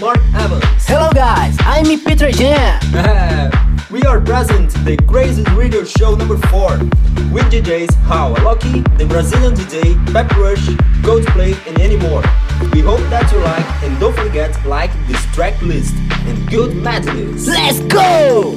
Mark Evans. Hello guys, I'm Peter Jam. we are present the Crazy radio show number 4 with DJs How Lucky, the Brazilian DJ, Pep Rash, Coldplay and many more. We hope that you like and don't forget like this track list and good medleys. Let's go!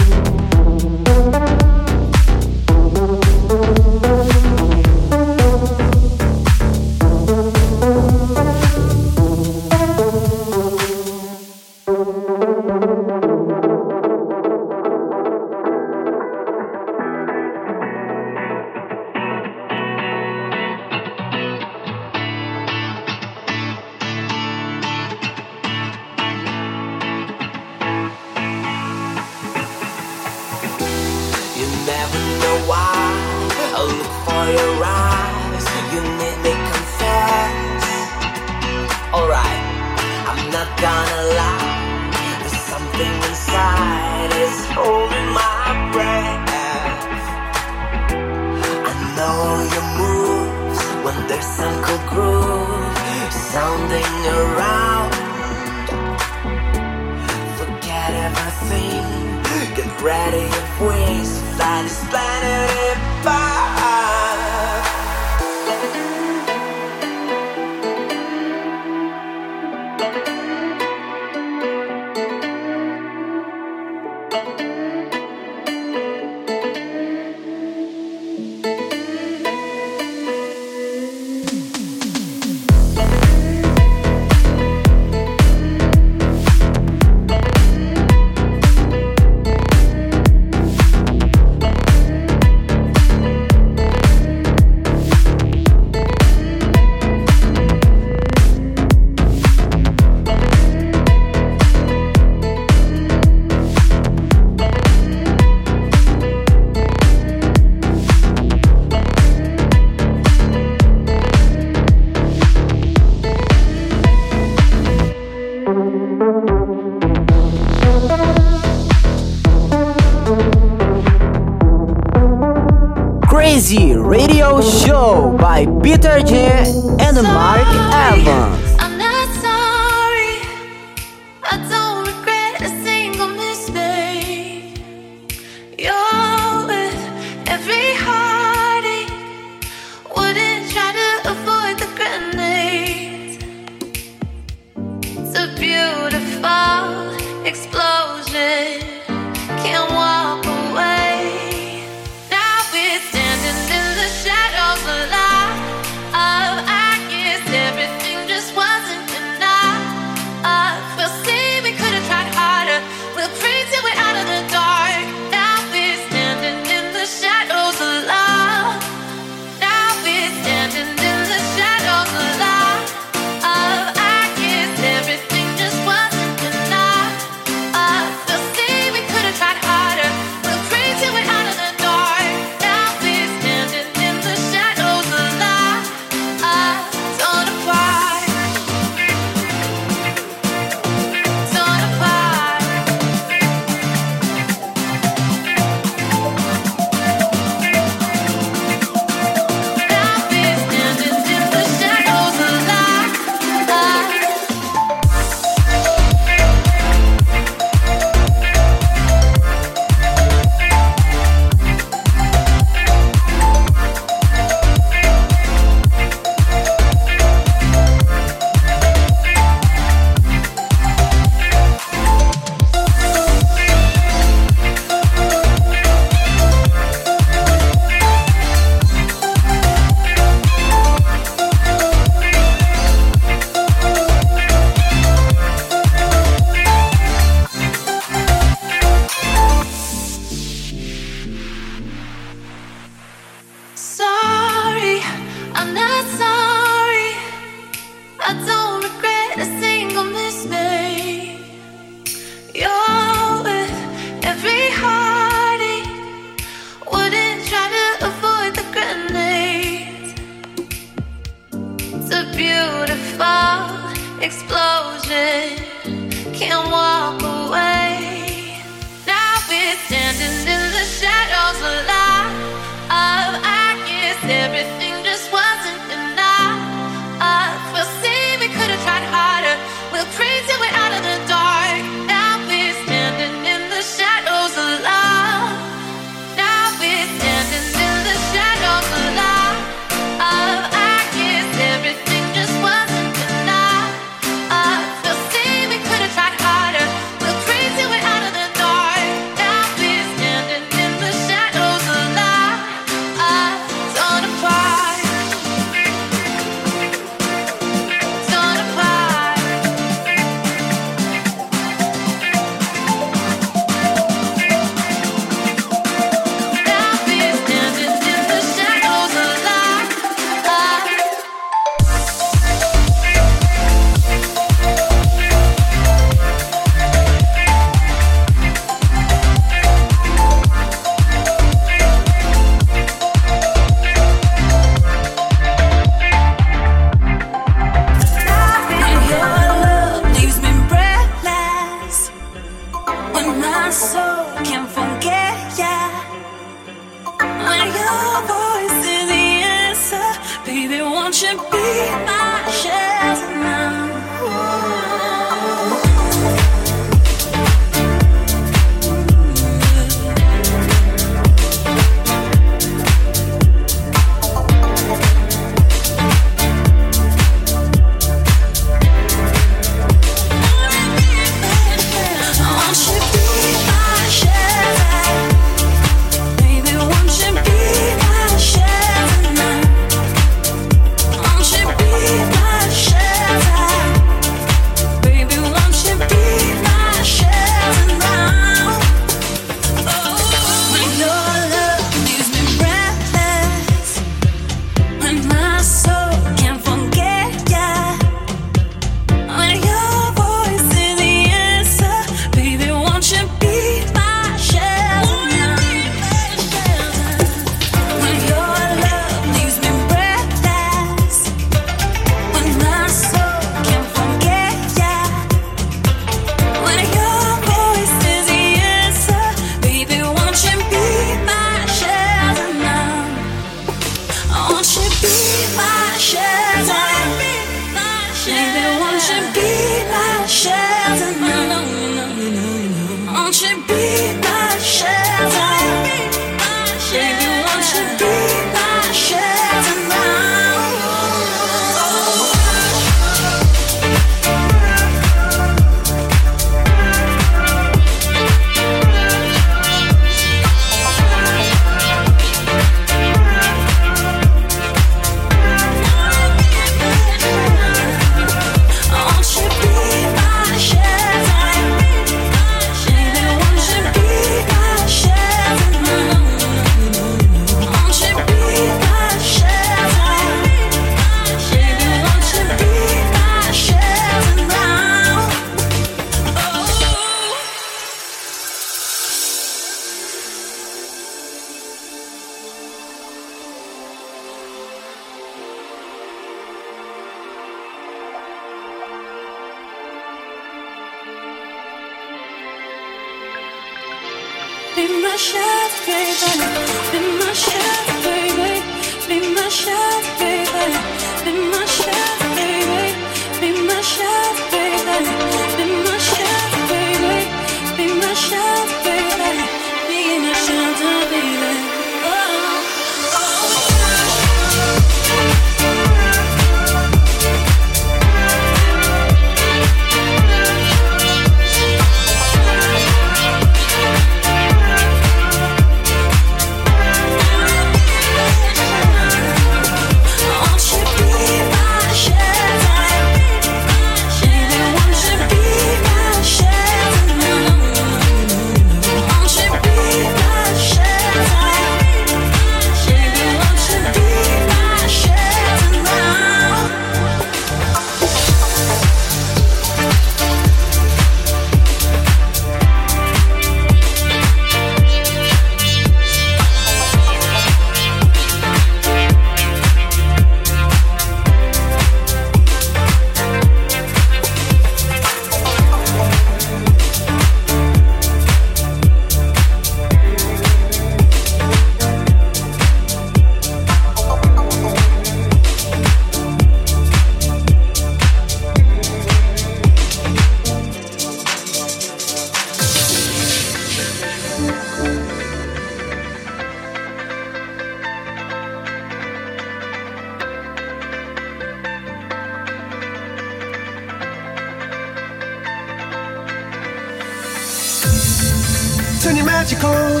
turn your magic on.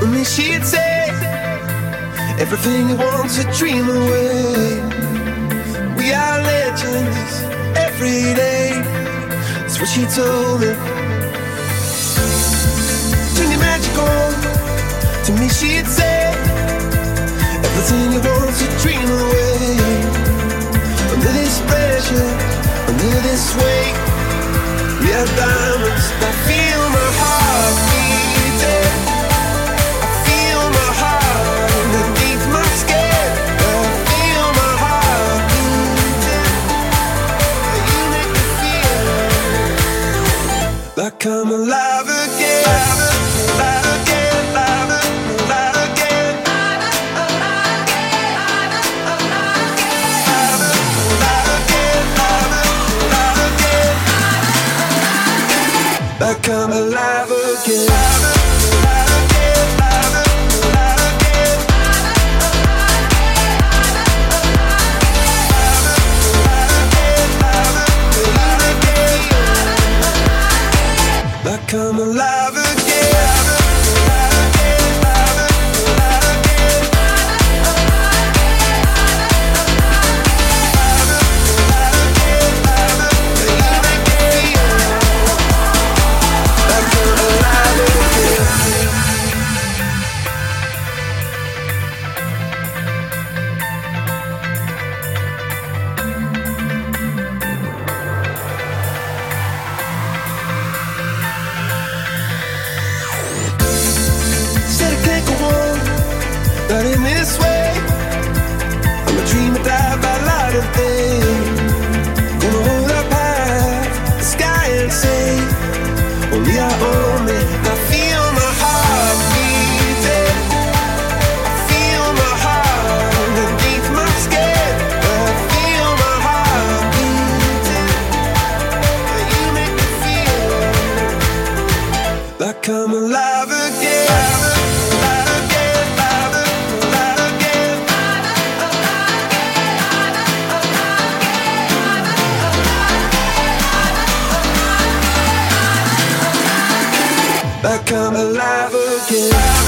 Only she'd say everything you want to dream away. We are legends every day. That's what she told me. Turn your magic on. To me, she'd say everything you want to dream away. Under this pressure, under this weight, we are diamonds that feel. come alive. come alive. back, I'm alive again.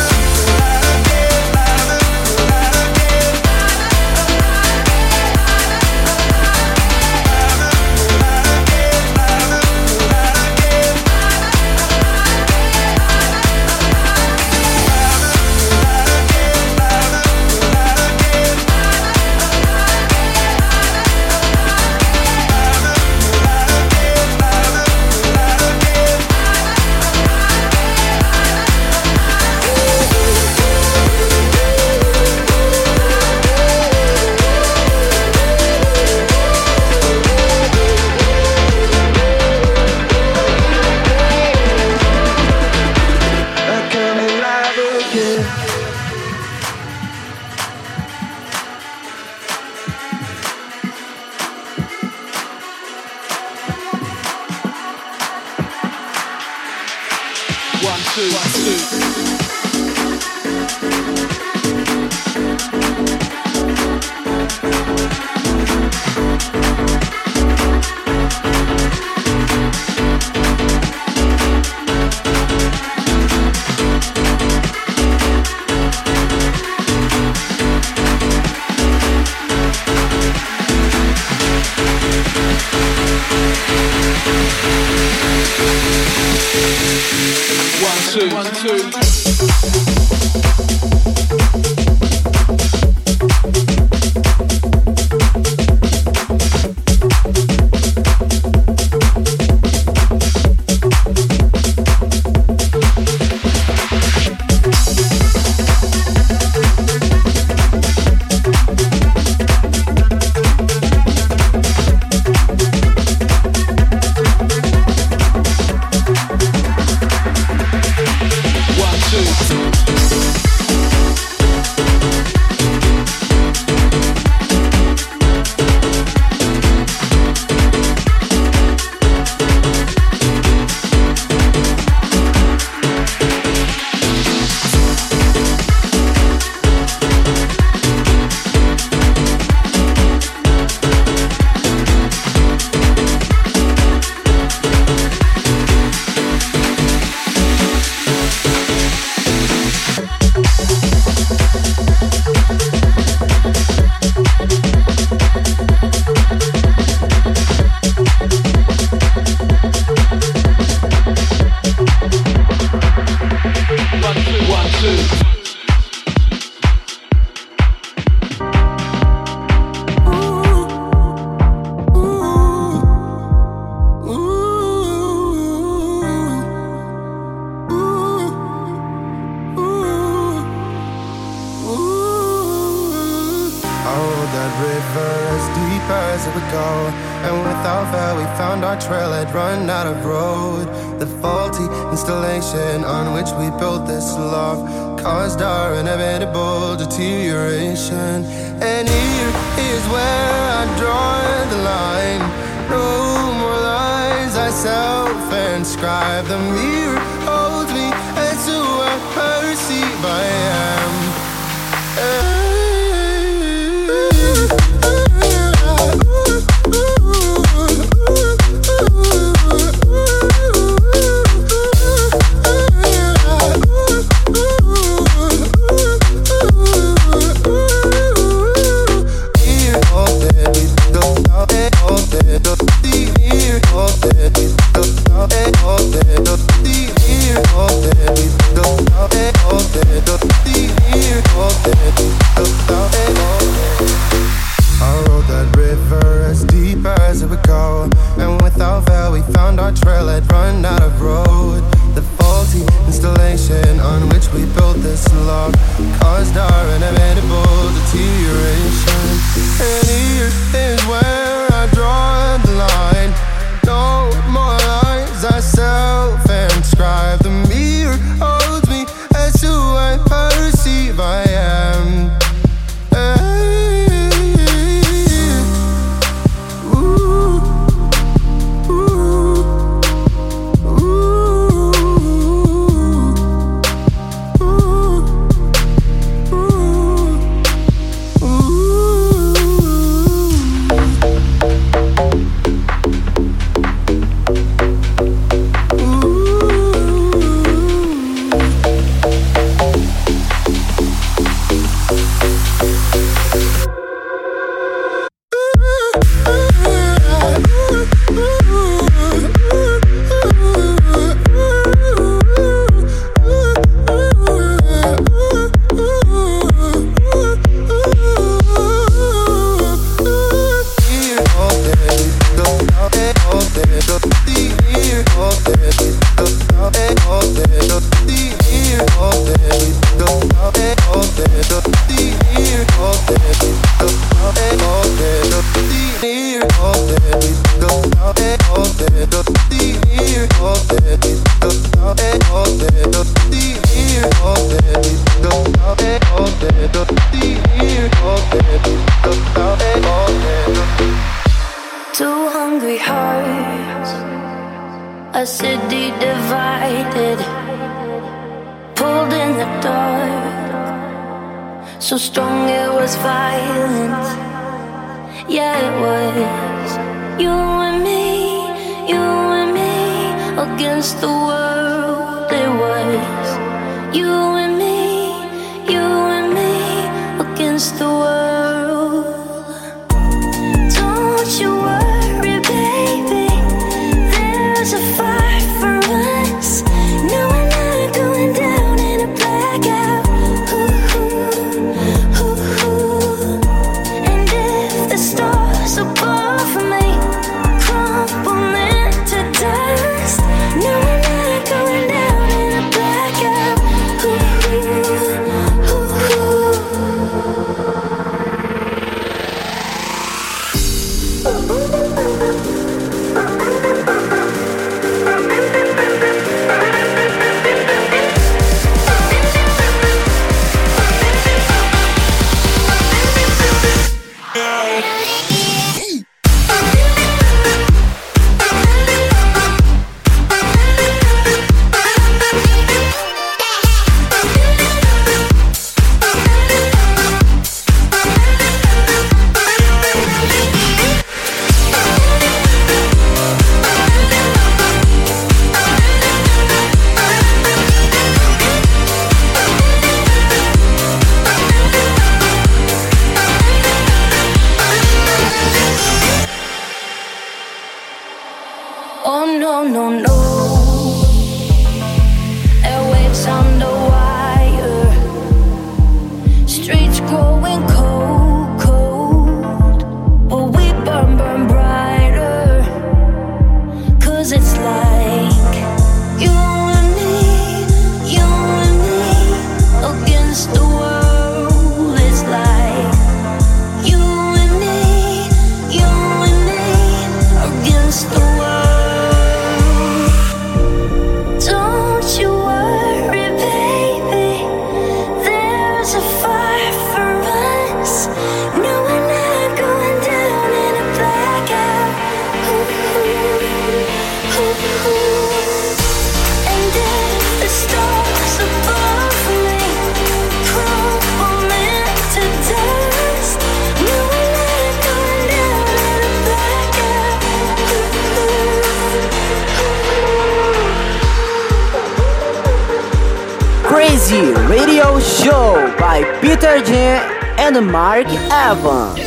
Show by Peter Jam and Mark Evans.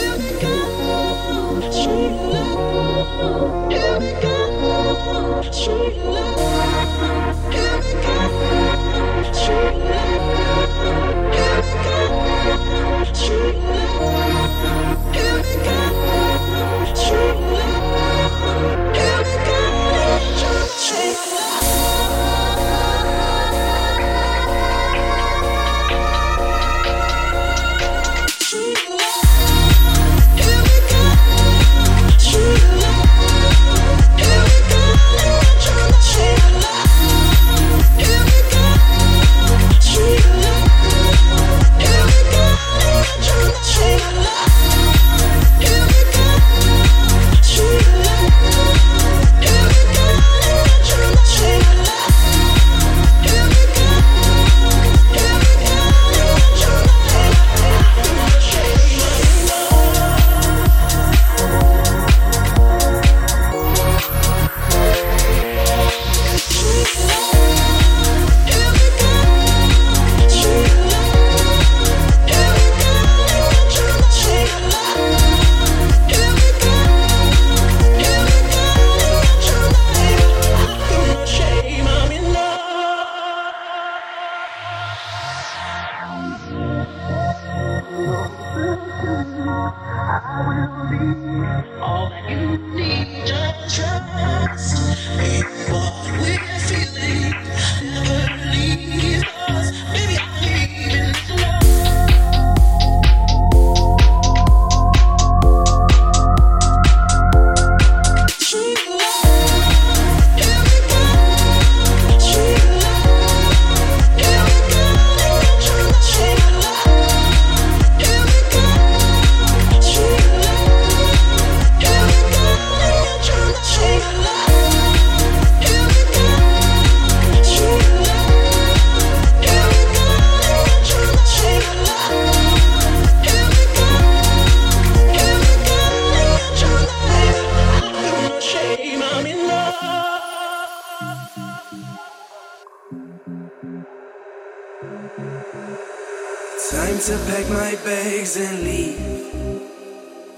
Time to pack my bags and leave.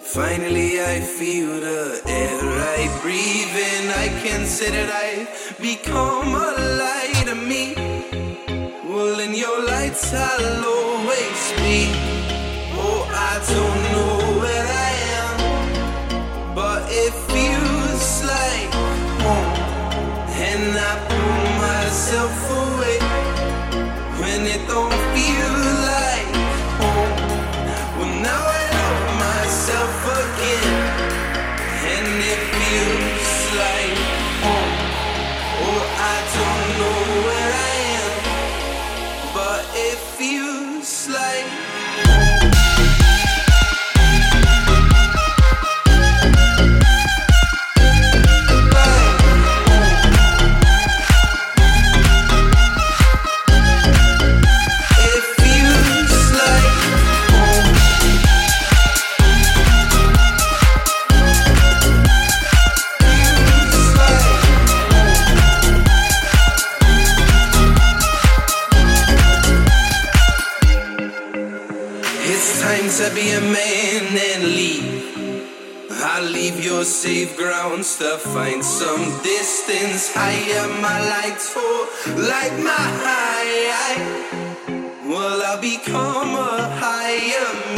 Finally, I feel the air I breathe in. I can say that I've become a light of me. Well, in your lights, I'll always be. Oh, I don't know where I am, but it feels like home. And I pull myself away when it don't. be a man and leave. I'll leave your safe grounds to find some distance higher. My lights for light my high. Well, I'll become a higher man.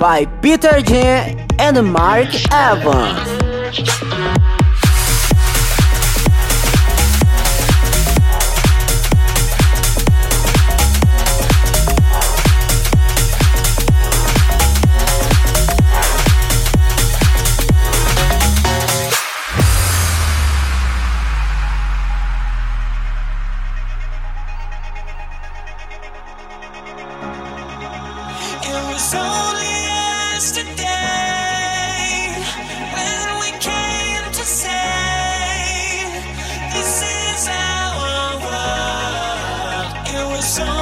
By Peter Jam and Mark Evans. Way